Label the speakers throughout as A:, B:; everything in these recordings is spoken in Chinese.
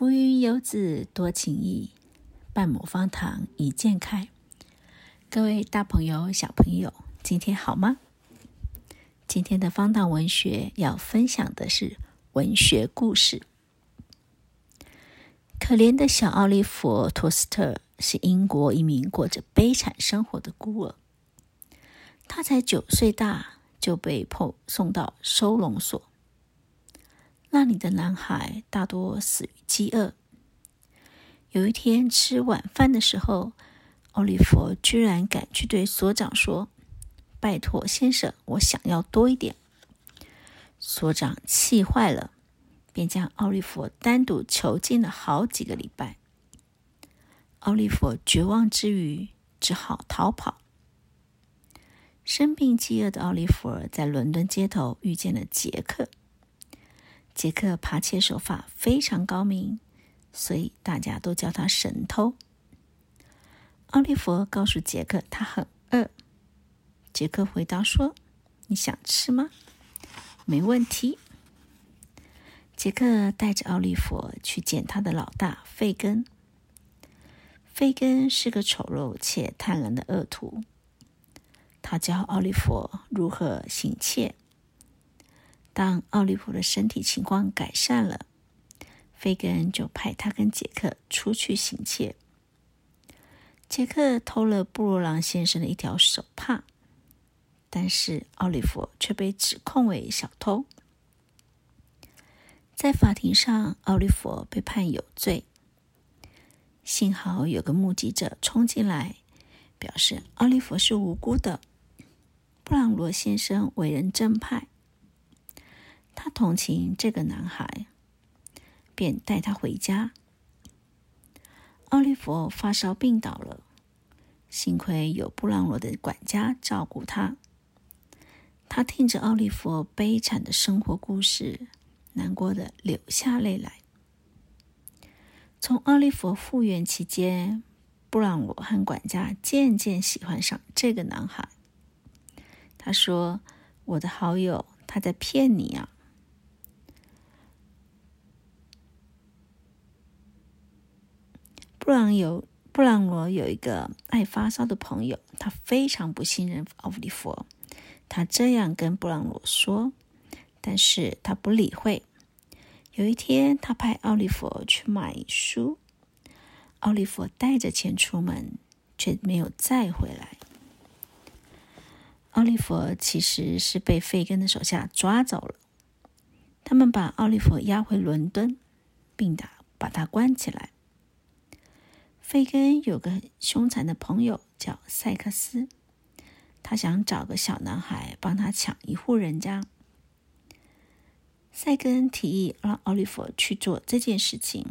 A: 浮云游子多情意，半亩方塘一鉴开。各位大朋友、小朋友，今天好吗？今天的方塘文学要分享的是文学故事。可怜的小奥利弗·托斯特是英国一名过着悲惨生活的孤儿。他才九岁大，就被迫送到收容所。那里的男孩大多死于饥饿。有一天吃晚饭的时候，奥利弗居然敢去对所长说：“拜托，先生，我想要多一点。”所长气坏了，便将奥利弗单独囚禁了好几个礼拜。奥利弗绝望之余，只好逃跑。生病饥饿的奥利弗在伦敦街头遇见了杰克。杰克扒窃手法非常高明，所以大家都叫他神偷。奥利弗告诉杰克他很饿，杰克回答说：“你想吃吗？没问题。”杰克带着奥利弗去见他的老大费根。费根是个丑陋且贪婪的恶徒，他教奥利弗如何行窃。当奥利弗的身体情况改善了，费根就派他跟杰克出去行窃。杰克偷了布鲁朗先生的一条手帕，但是奥利弗却被指控为小偷。在法庭上，奥利弗被判有罪。幸好有个目击者冲进来，表示奥利弗是无辜的。布朗罗先生为人正派。同情这个男孩，便带他回家。奥利弗发烧病倒了，幸亏有布朗罗的管家照顾他。他听着奥利弗悲惨的生活故事，难过的流下泪来。从奥利弗复原期间，布朗罗和管家渐渐喜欢上这个男孩。他说：“我的好友，他在骗你啊！”布朗有布朗罗有一个爱发烧的朋友，他非常不信任奥利弗。他这样跟布朗罗说，但是他不理会。有一天，他派奥利弗去买书，奥利弗带着钱出门，却没有再回来。奥利弗其实是被费根的手下抓走了，他们把奥利弗押回伦敦，并打把他关起来。费根有个凶残的朋友叫塞克斯，他想找个小男孩帮他抢一户人家。塞根提议让奥利弗去做这件事情，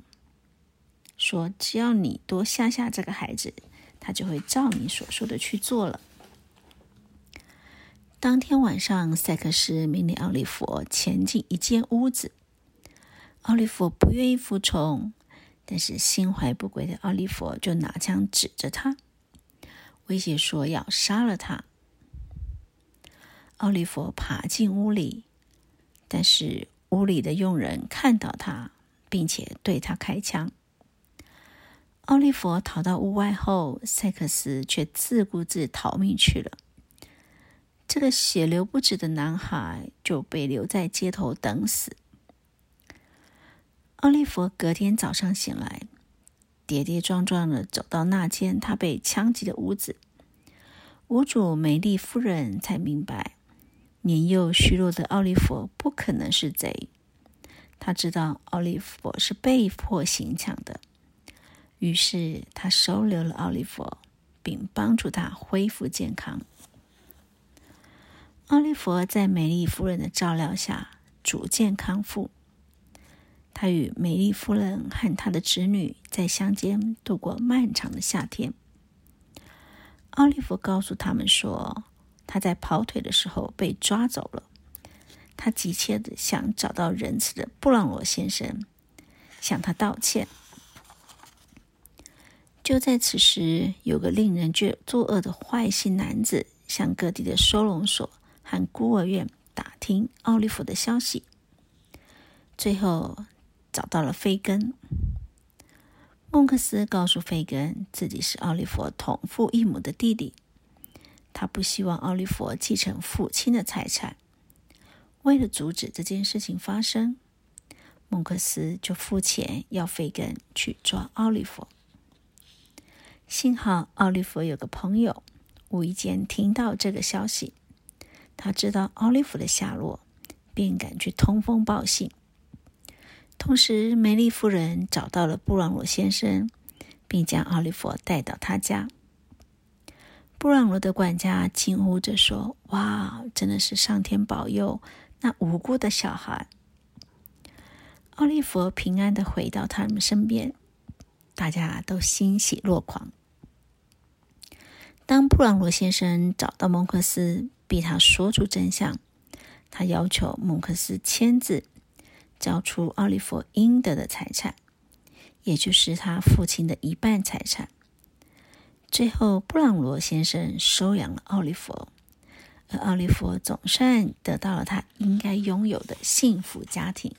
A: 说只要你多吓吓这个孩子，他就会照你所说的去做了。当天晚上，塞克斯命令奥利弗前进一间屋子，奥利弗不愿意服从。但是心怀不轨的奥利弗就拿枪指着他，威胁说要杀了他。奥利弗爬进屋里，但是屋里的佣人看到他，并且对他开枪。奥利弗逃到屋外后，塞克斯却自顾自逃命去了。这个血流不止的男孩就被留在街头等死。奥利弗隔天早上醒来，跌跌撞撞的走到那间他被枪击的屋子。屋主梅丽夫人才明白，年幼虚弱的奥利弗不可能是贼。他知道奥利弗是被迫行抢的，于是他收留了奥利弗，并帮助他恢复健康。奥利弗在梅丽夫人的照料下逐渐康复。他与美丽夫人和他的侄女在乡间度过漫长的夏天。奥利弗告诉他们说，他在跑腿的时候被抓走了。他急切的想找到仁慈的布朗罗先生，向他道歉。就在此时，有个令人觉作恶的坏心男子向各地的收容所和孤儿院打听奥利弗的消息，最后。找到了费根，孟克斯告诉费根，自己是奥利弗同父异母的弟弟，他不希望奥利弗继承父亲的财产。为了阻止这件事情发生，孟克斯就付钱要费根去抓奥利弗。幸好奥利弗有个朋友无意间听到这个消息，他知道奥利弗的下落，便赶去通风报信。同时，梅丽夫人找到了布朗罗先生，并将奥利弗带到他家。布朗罗的管家惊呼着说：“哇，真的是上天保佑！”那无辜的小孩，奥利弗平安的回到他们身边，大家都欣喜若狂。当布朗罗先生找到蒙克斯，逼他说出真相，他要求蒙克斯签字，交出奥利弗应得的财产，也就是他父亲的一半财产。最后，布朗罗先生收养了奥利弗。而奥利弗总算得到了他应该拥有的幸福家庭。